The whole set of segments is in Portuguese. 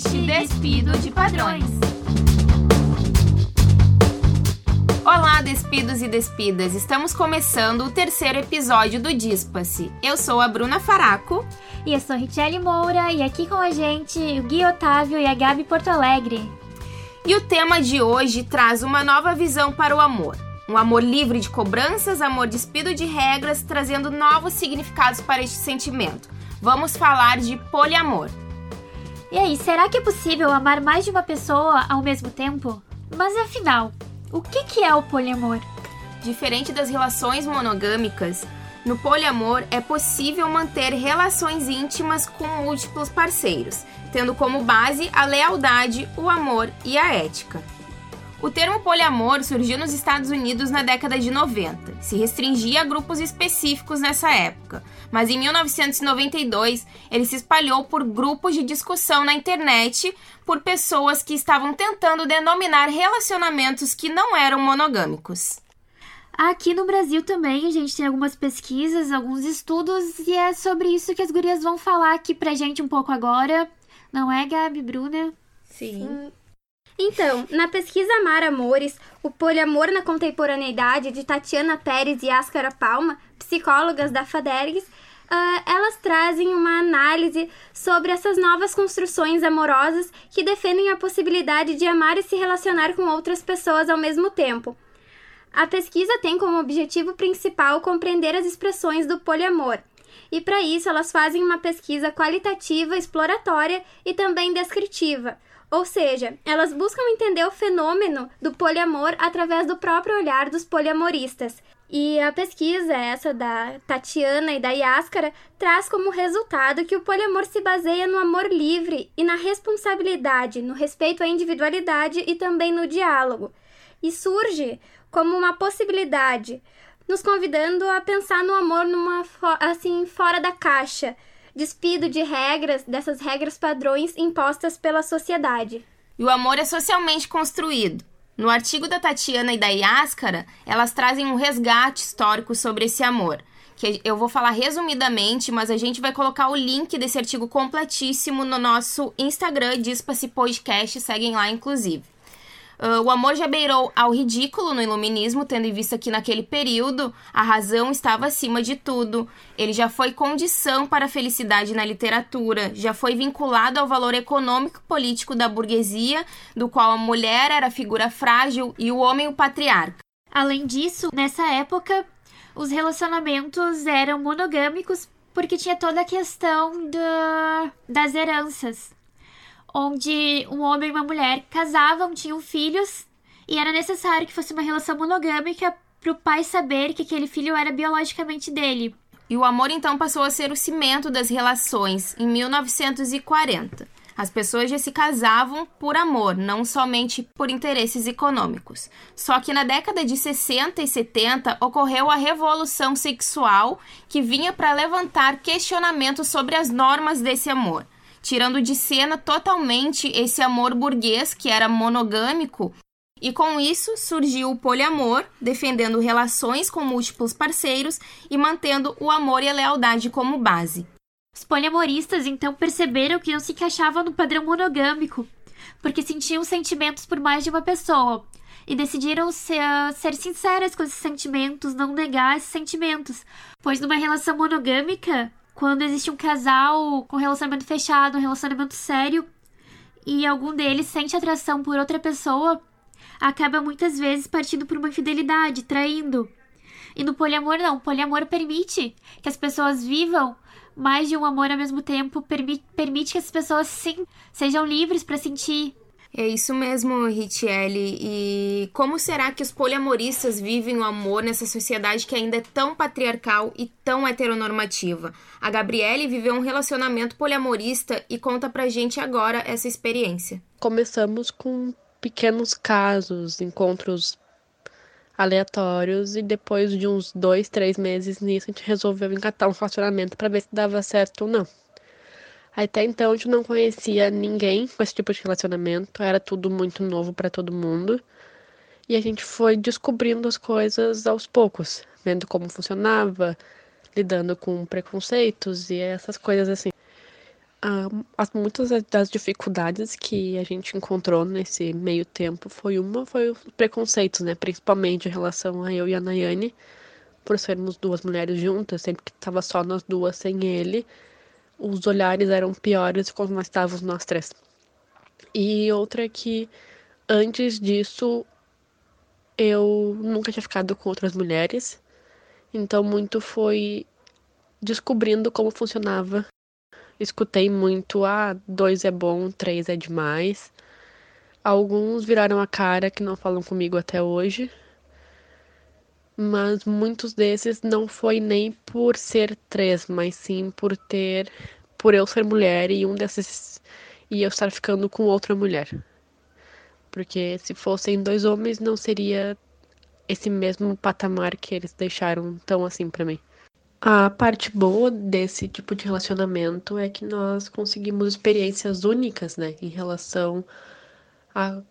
podcast Despido de Padrões. Olá, despidos e despidas! Estamos começando o terceiro episódio do Dispa-se. Eu sou a Bruna Faraco. E eu sou Richelle Moura, e aqui com a gente o Gui Otávio e a Gabi Porto Alegre. E o tema de hoje traz uma nova visão para o amor. Um amor livre de cobranças, amor despido de regras, trazendo novos significados para este sentimento. Vamos falar de poliamor. E aí, será que é possível amar mais de uma pessoa ao mesmo tempo? Mas afinal, o que, que é o poliamor? Diferente das relações monogâmicas, no poliamor é possível manter relações íntimas com múltiplos parceiros, tendo como base a lealdade, o amor e a ética. O termo poliamor surgiu nos Estados Unidos na década de 90. Se restringia a grupos específicos nessa época, mas em 1992 ele se espalhou por grupos de discussão na internet por pessoas que estavam tentando denominar relacionamentos que não eram monogâmicos. Aqui no Brasil também a gente tem algumas pesquisas, alguns estudos, e é sobre isso que as gurias vão falar aqui pra gente um pouco agora. Não é, Gabi, Bruna? Sim. Sim. Então, na pesquisa Amar Amores, o poliamor na contemporaneidade de Tatiana Pérez e Ascara Palma, psicólogas da FADERGS, uh, elas trazem uma análise sobre essas novas construções amorosas que defendem a possibilidade de amar e se relacionar com outras pessoas ao mesmo tempo. A pesquisa tem como objetivo principal compreender as expressões do poliamor, e para isso elas fazem uma pesquisa qualitativa, exploratória e também descritiva ou seja, elas buscam entender o fenômeno do poliamor através do próprio olhar dos poliamoristas. E a pesquisa, essa da Tatiana e da Yáscara, traz como resultado que o poliamor se baseia no amor livre e na responsabilidade, no respeito à individualidade e também no diálogo. E surge como uma possibilidade, nos convidando a pensar no amor numa assim fora da caixa, despido de regras, dessas regras padrões impostas pela sociedade. E o amor é socialmente construído. No artigo da Tatiana e da Yáscara, elas trazem um resgate histórico sobre esse amor, que eu vou falar resumidamente, mas a gente vai colocar o link desse artigo completíssimo no nosso Instagram, Dispa-se Podcast, seguem lá inclusive. Uh, o amor já beirou ao ridículo no iluminismo, tendo em vista que naquele período a razão estava acima de tudo. Ele já foi condição para a felicidade na literatura, já foi vinculado ao valor econômico político da burguesia, do qual a mulher era a figura frágil e o homem o patriarca. Além disso, nessa época, os relacionamentos eram monogâmicos porque tinha toda a questão da, das heranças onde um homem e uma mulher casavam, tinham filhos, e era necessário que fosse uma relação monogâmica para o pai saber que aquele filho era biologicamente dele. E o amor então passou a ser o cimento das relações em 1940. As pessoas já se casavam por amor, não somente por interesses econômicos. Só que na década de 60 e 70 ocorreu a revolução sexual que vinha para levantar questionamentos sobre as normas desse amor tirando de cena totalmente esse amor burguês que era monogâmico. E com isso surgiu o poliamor, defendendo relações com múltiplos parceiros e mantendo o amor e a lealdade como base. Os poliamoristas então perceberam que não se encaixavam no padrão monogâmico, porque sentiam sentimentos por mais de uma pessoa, e decidiram ser, ser sinceras com esses sentimentos, não negar esses sentimentos, pois numa relação monogâmica quando existe um casal com relacionamento fechado, um relacionamento sério, e algum deles sente atração por outra pessoa, acaba muitas vezes partindo por uma infidelidade, traindo. E no poliamor não, o poliamor permite que as pessoas vivam mais de um amor ao mesmo tempo, permite, permite que as pessoas sim sejam livres para sentir é isso mesmo, Richelle. E como será que os poliamoristas vivem o amor nessa sociedade que ainda é tão patriarcal e tão heteronormativa? A Gabriele viveu um relacionamento poliamorista e conta pra gente agora essa experiência. Começamos com pequenos casos, encontros aleatórios e depois de uns dois, três meses nisso a gente resolveu encatar um relacionamento para ver se dava certo ou não. Até então, a gente não conhecia ninguém com esse tipo de relacionamento, era tudo muito novo para todo mundo. E a gente foi descobrindo as coisas aos poucos, vendo como funcionava, lidando com preconceitos e essas coisas assim. as, muitas das dificuldades que a gente encontrou nesse meio tempo foi uma foi os preconceitos, né? Principalmente em relação a eu e a Nayane, por sermos duas mulheres juntas, sempre que estava só nós duas sem ele, os olhares eram piores quando nós estávamos nós três. E outra é que antes disso eu nunca tinha ficado com outras mulheres, então muito foi descobrindo como funcionava escutei muito, ah, dois é bom, três é demais. Alguns viraram a cara que não falam comigo até hoje. Mas muitos desses não foi nem por ser três, mas sim por ter. por eu ser mulher e um desses. e eu estar ficando com outra mulher. Porque se fossem dois homens, não seria esse mesmo patamar que eles deixaram tão assim para mim. A parte boa desse tipo de relacionamento é que nós conseguimos experiências únicas, né, em relação a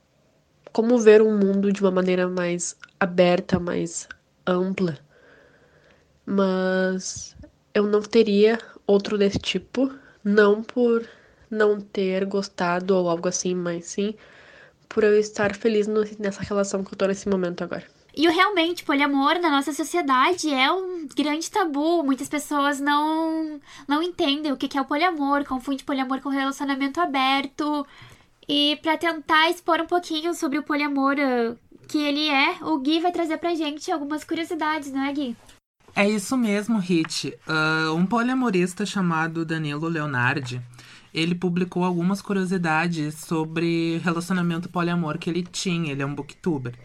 como ver um mundo de uma maneira mais aberta, mais ampla. Mas eu não teria outro desse tipo, não por não ter gostado ou algo assim, mas sim por eu estar feliz nessa relação que eu tô nesse momento agora. E realmente, poliamor na nossa sociedade é um grande tabu. Muitas pessoas não, não entendem o que é o poliamor, confundem poliamor com relacionamento aberto. E para tentar expor um pouquinho sobre o poliamor uh, que ele é, o Gui vai trazer pra gente algumas curiosidades, não é, Gui? É isso mesmo, Hit. Uh, um poliamorista chamado Danilo Leonardi, ele publicou algumas curiosidades sobre relacionamento poliamor que ele tinha. Ele é um booktuber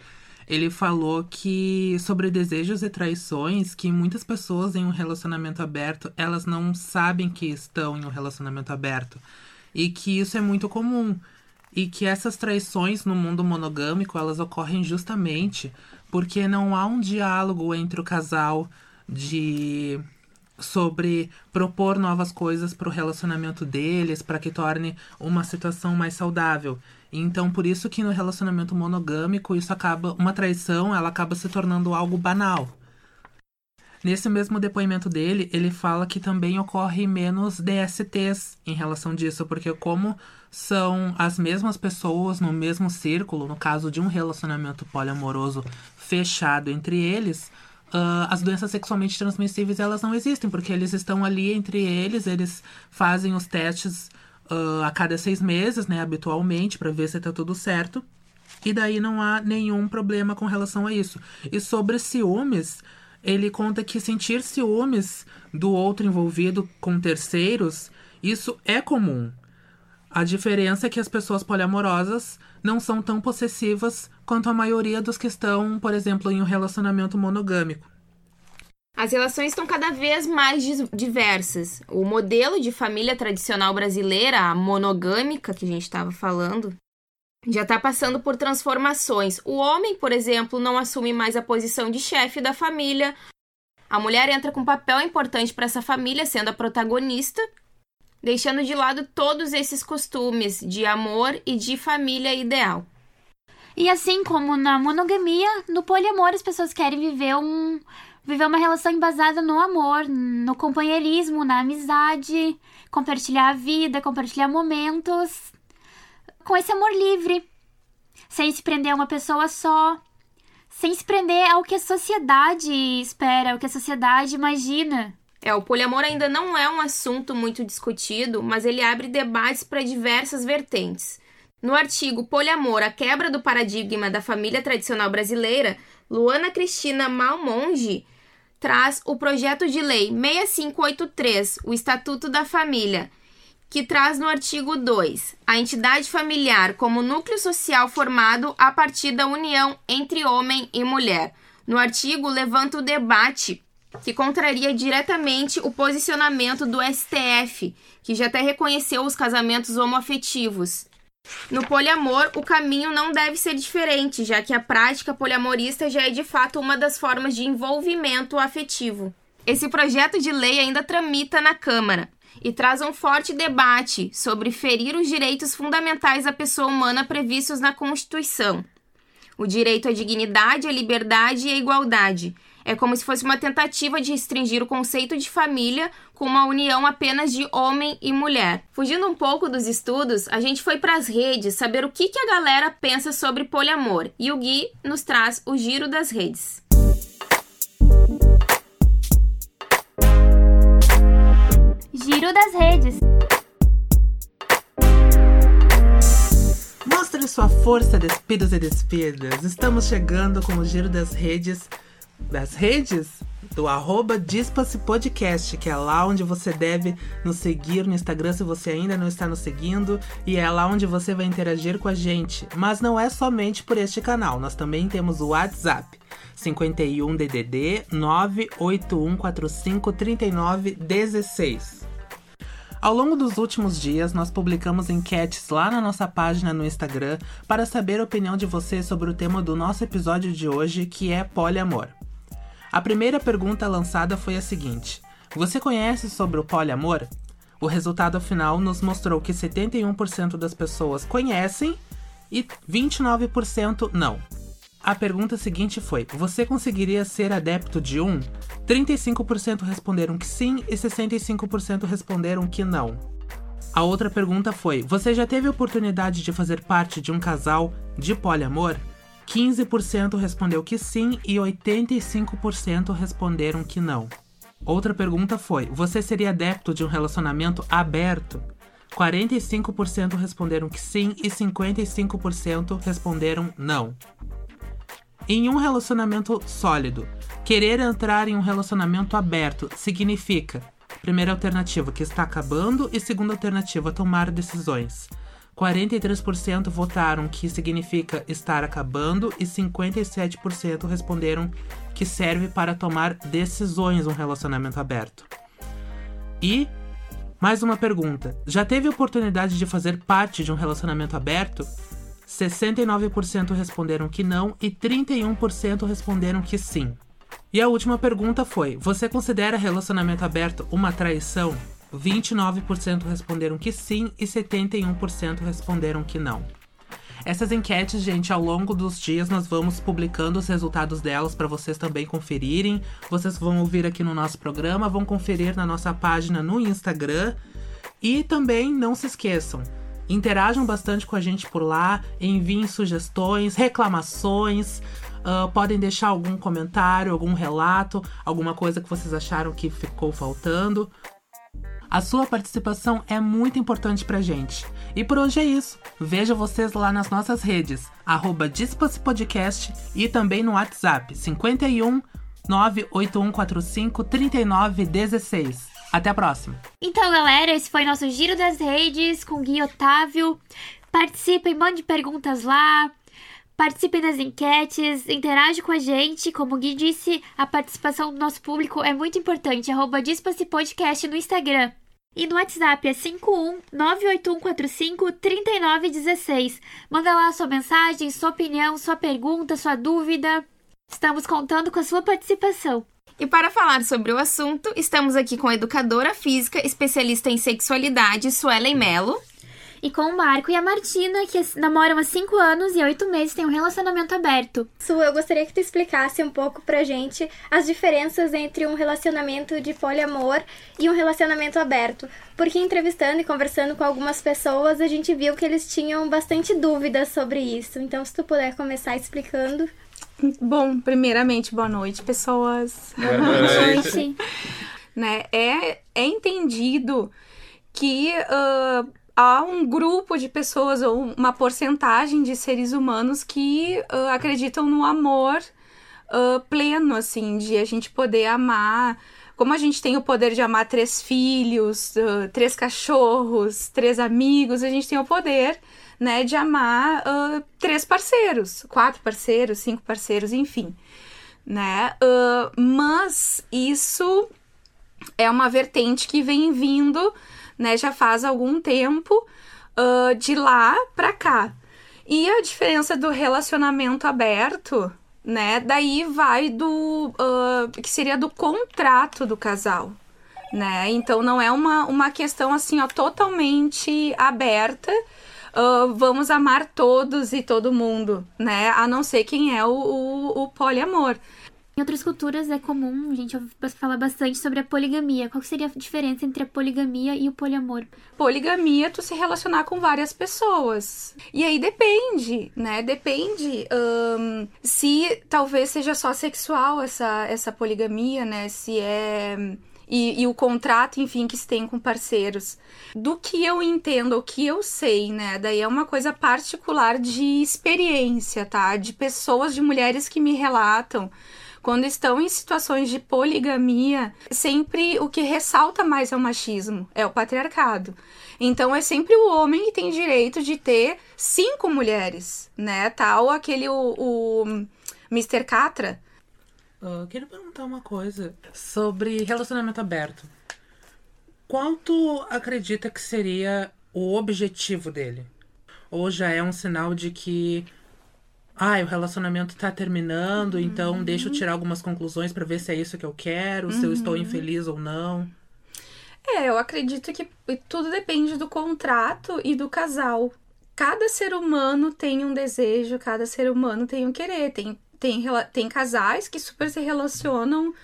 ele falou que sobre desejos e traições, que muitas pessoas em um relacionamento aberto, elas não sabem que estão em um relacionamento aberto. E que isso é muito comum. E que essas traições no mundo monogâmico, elas ocorrem justamente porque não há um diálogo entre o casal de sobre propor novas coisas para o relacionamento deles, para que torne uma situação mais saudável. Então, por isso que no relacionamento monogâmico, isso acaba uma traição, ela acaba se tornando algo banal. Nesse mesmo depoimento dele, ele fala que também ocorre menos DSTs em relação disso, porque como são as mesmas pessoas no mesmo círculo, no caso de um relacionamento poliamoroso fechado entre eles, uh, as doenças sexualmente transmissíveis elas não existem, porque eles estão ali entre eles, eles fazem os testes uh, a cada seis meses, né, habitualmente, para ver se está tudo certo. E daí não há nenhum problema com relação a isso. E sobre ciúmes, ele conta que sentir ciúmes do outro envolvido com terceiros, isso é comum. A diferença é que as pessoas poliamorosas não são tão possessivas quanto a maioria dos que estão, por exemplo, em um relacionamento monogâmico. As relações estão cada vez mais diversas. O modelo de família tradicional brasileira, a monogâmica que a gente estava falando, já está passando por transformações. O homem, por exemplo, não assume mais a posição de chefe da família. A mulher entra com um papel importante para essa família, sendo a protagonista, deixando de lado todos esses costumes de amor e de família ideal. E assim como na monogamia, no poliamor as pessoas querem viver um viver uma relação embasada no amor, no companheirismo, na amizade, compartilhar a vida, compartilhar momentos com esse amor livre, sem se prender a uma pessoa só, sem se prender ao que a sociedade espera, ao que a sociedade imagina. É, o poliamor ainda não é um assunto muito discutido, mas ele abre debates para diversas vertentes. No artigo Poliamor, a quebra do paradigma da família tradicional brasileira, Luana Cristina Malmonge traz o projeto de lei 6583, o Estatuto da Família, que traz no artigo 2 a entidade familiar como núcleo social formado a partir da união entre homem e mulher. No artigo, levanta o debate que contraria diretamente o posicionamento do STF, que já até reconheceu os casamentos homoafetivos. No poliamor, o caminho não deve ser diferente, já que a prática poliamorista já é de fato uma das formas de envolvimento afetivo. Esse projeto de lei ainda tramita na Câmara e traz um forte debate sobre ferir os direitos fundamentais da pessoa humana previstos na Constituição. O direito à dignidade, à liberdade e à igualdade. É como se fosse uma tentativa de restringir o conceito de família com uma união apenas de homem e mulher. Fugindo um pouco dos estudos, a gente foi para as redes saber o que, que a galera pensa sobre poliamor e o Gui nos traz o giro das redes. Giro das redes. Mostre sua força, despidos e despidas. Estamos chegando com o giro das redes. Das redes? Do arroba Podcast, que é lá onde você deve nos seguir no Instagram se você ainda não está nos seguindo. E é lá onde você vai interagir com a gente. Mas não é somente por este canal, nós também temos o WhatsApp. 51 DDD 98145 3916. Ao longo dos últimos dias, nós publicamos enquetes lá na nossa página no Instagram para saber a opinião de vocês sobre o tema do nosso episódio de hoje, que é poliamor. A primeira pergunta lançada foi a seguinte: Você conhece sobre o poliamor? O resultado final nos mostrou que 71% das pessoas conhecem e 29% não. A pergunta seguinte foi: Você conseguiria ser adepto de um? 35% responderam que sim e 65% responderam que não. A outra pergunta foi: Você já teve oportunidade de fazer parte de um casal de poliamor? 15% respondeu que sim e 85% responderam que não. Outra pergunta foi: Você seria adepto de um relacionamento aberto? 45% responderam que sim e 55% responderam não. Em um relacionamento sólido, querer entrar em um relacionamento aberto significa: primeira alternativa, que está acabando, e segunda alternativa, tomar decisões. 43% votaram que significa estar acabando e 57% responderam que serve para tomar decisões um relacionamento aberto. E mais uma pergunta: já teve oportunidade de fazer parte de um relacionamento aberto? 69% responderam que não e 31% responderam que sim. E a última pergunta foi: Você considera relacionamento aberto uma traição? 29% responderam que sim e 71% responderam que não. Essas enquetes, gente, ao longo dos dias nós vamos publicando os resultados delas para vocês também conferirem. Vocês vão ouvir aqui no nosso programa, vão conferir na nossa página no Instagram. E também não se esqueçam, Interajam bastante com a gente por lá, enviem sugestões, reclamações, uh, podem deixar algum comentário, algum relato, alguma coisa que vocês acharam que ficou faltando. A sua participação é muito importante pra gente. E por hoje é isso. Vejo vocês lá nas nossas redes, arroba Podcast e também no WhatsApp 51 98145 3916. Até a próxima. Então, galera, esse foi nosso Giro das Redes com Gui Otávio. Participem, mande perguntas lá. Participem das enquetes, interage com a gente. Como o Gui disse, a participação do nosso público é muito importante. Arroba Podcast no Instagram. E no WhatsApp é 51-98145-3916. Manda lá sua mensagem, sua opinião, sua pergunta, sua dúvida. Estamos contando com a sua participação. E para falar sobre o assunto, estamos aqui com a educadora física, especialista em sexualidade, Suelen Melo. E com o Marco e a Martina, que namoram há 5 anos e 8 meses têm um relacionamento aberto. Su, eu gostaria que tu explicasse um pouco pra gente as diferenças entre um relacionamento de poliamor e um relacionamento aberto. Porque entrevistando e conversando com algumas pessoas, a gente viu que eles tinham bastante dúvidas sobre isso. Então, se tu puder começar explicando. Bom, primeiramente, boa noite, pessoas. Boa noite. né? é, é entendido que uh, há um grupo de pessoas ou uma porcentagem de seres humanos que uh, acreditam no amor uh, pleno, assim, de a gente poder amar. Como a gente tem o poder de amar três filhos, três cachorros, três amigos, a gente tem o poder né, de amar uh, três parceiros, quatro parceiros, cinco parceiros, enfim, né? Uh, mas isso é uma vertente que vem vindo, né, já faz algum tempo uh, de lá para cá. E a diferença do relacionamento aberto, né, daí vai do que seria do contrato do casal, né? Então não é uma, uma questão assim, ó, totalmente aberta uh, vamos amar todos e todo mundo, né? A não ser quem é o, o, o poliamor. Em outras culturas é comum, a gente ouve falar bastante sobre a poligamia. Qual seria a diferença entre a poligamia e o poliamor? Poligamia, tu se relacionar com várias pessoas. E aí depende, né? Depende hum, se talvez seja só sexual essa, essa poligamia, né? Se é e, e, o contrato, enfim, que se tem com parceiros. Do que eu entendo, o que eu sei, né? Daí é uma coisa particular de experiência, tá? De pessoas, de mulheres que me relatam. Quando estão em situações de poligamia, sempre o que ressalta mais é o machismo, é o patriarcado. Então é sempre o homem que tem direito de ter cinco mulheres, né? Tal aquele o, o Mr. Catra, Uh, queria perguntar uma coisa sobre relacionamento aberto. Qual tu acredita que seria o objetivo dele? Ou já é um sinal de que ah, o relacionamento tá terminando, então uhum. então deixa eu tirar algumas conclusões para ver se é isso que eu quero, uhum. se eu estou uhum. infeliz ou não. É, eu acredito que tudo depende do contrato e do casal. Cada ser humano tem um desejo, cada ser humano tem um querer. Tem tem, tem casais que super se relacionam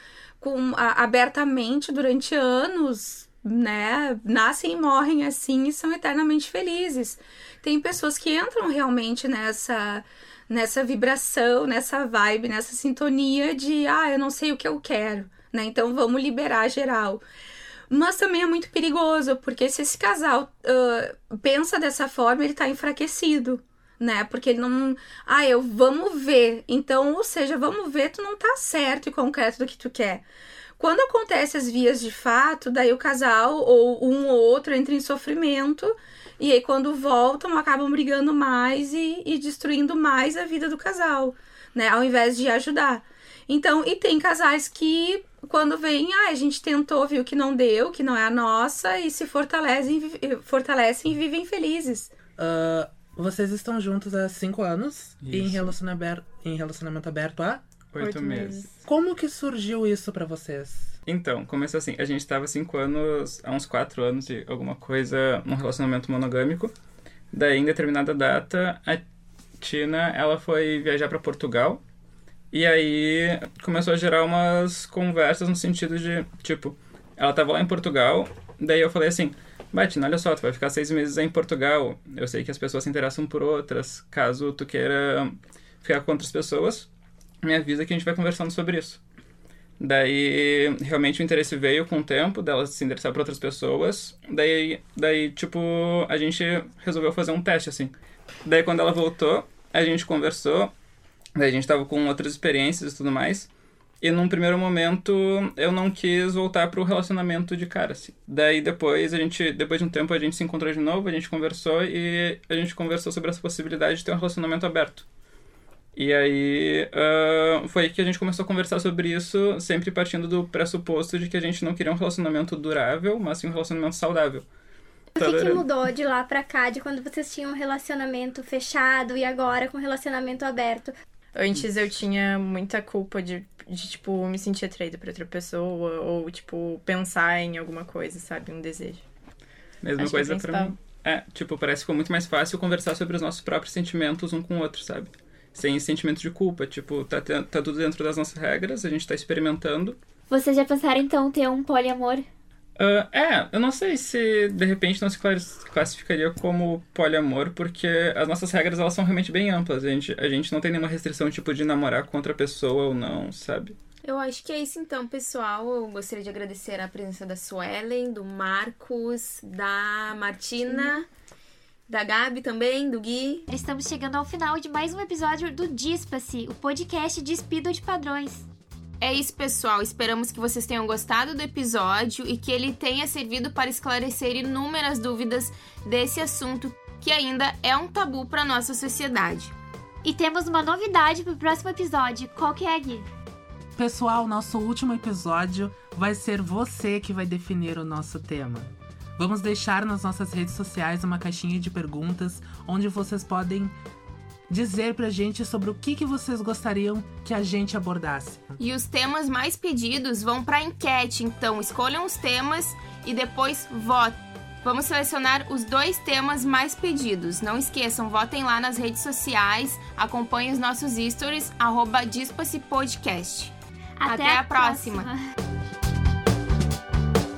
com a, abertamente durante anos, né? Nascem e morrem assim e são eternamente felizes. Tem pessoas que entram realmente nessa nessa vibração, nessa vibe, nessa sintonia de ah, eu não sei o que eu quero, né? Então vamos liberar geral. Mas também é muito perigoso, porque se esse casal uh, pensa dessa forma, ele está enfraquecido né? Porque ele não. Ah, eu vamos ver. Então, ou seja, vamos ver, tu não tá certo e concreto do que tu quer. Quando acontece as vias de fato, daí o casal ou um ou outro entra em sofrimento. E aí, quando voltam, acabam brigando mais e, e destruindo mais a vida do casal, né? Ao invés de ajudar. Então, e tem casais que, quando vem, ah, a gente tentou, viu que não deu, que não é a nossa, e se fortalecem, fortalecem e vivem felizes. Uh, vocês estão juntos há cinco anos e em relacionamento, em relacionamento aberto há oito meses. Como que surgiu isso para vocês? Então, começou assim, a gente estava cinco anos, há uns quatro anos de alguma coisa, num relacionamento monogâmico. Daí, em determinada data, a Tina, ela foi viajar para Portugal. E aí começou a gerar umas conversas no sentido de, tipo, ela tava lá em Portugal, daí eu falei assim, Batina, olha só, tu vai ficar seis meses em Portugal. Eu sei que as pessoas se interessam por outras. Caso tu queira ficar com outras pessoas, me avisa que a gente vai conversando sobre isso. Daí, realmente o interesse veio com o tempo dela se interessar por outras pessoas. Daí, daí, tipo, a gente resolveu fazer um teste, assim. Daí, quando ela voltou, a gente conversou. Daí, a gente tava com outras experiências e tudo mais. E num primeiro momento eu não quis voltar pro relacionamento de cara, assim. Daí depois a gente, depois de um tempo a gente se encontrou de novo, a gente conversou e a gente conversou sobre essa possibilidade de ter um relacionamento aberto. E aí uh, foi que a gente começou a conversar sobre isso, sempre partindo do pressuposto de que a gente não queria um relacionamento durável, mas sim um relacionamento saudável. O que, que mudou de lá pra cá, de quando vocês tinham um relacionamento fechado e agora com relacionamento aberto? Antes eu tinha muita culpa de, de, tipo, me sentir atraída por outra pessoa ou, tipo, pensar em alguma coisa, sabe? Um desejo. Mesma Acho coisa é pra mim. É, tipo, parece que ficou muito mais fácil conversar sobre os nossos próprios sentimentos um com o outro, sabe? Sem sentimento de culpa. Tipo, tá, tá tudo dentro das nossas regras, a gente tá experimentando. Vocês já pensaram, então, ter um poliamor? Uh, é, eu não sei se de repente não se classificaria como poliamor, porque as nossas regras elas são realmente bem amplas. A gente, a gente não tem nenhuma restrição tipo de namorar com outra pessoa ou não, sabe? Eu acho que é isso então, pessoal. Eu gostaria de agradecer a presença da Suelen, do Marcos, da Martina, da Gabi também, do Gui. Estamos chegando ao final de mais um episódio do Dispa-se, o podcast despido de padrões. É isso, pessoal. Esperamos que vocês tenham gostado do episódio e que ele tenha servido para esclarecer inúmeras dúvidas desse assunto que ainda é um tabu para nossa sociedade. E temos uma novidade para o próximo episódio. Qual que é, Gui? Pessoal, nosso último episódio vai ser você que vai definir o nosso tema. Vamos deixar nas nossas redes sociais uma caixinha de perguntas onde vocês podem dizer pra gente sobre o que, que vocês gostariam que a gente abordasse. E os temas mais pedidos vão pra enquete, então escolham os temas e depois votem. Vamos selecionar os dois temas mais pedidos. Não esqueçam, votem lá nas redes sociais, acompanhem os nossos stories, arroba Podcast. Até a próxima.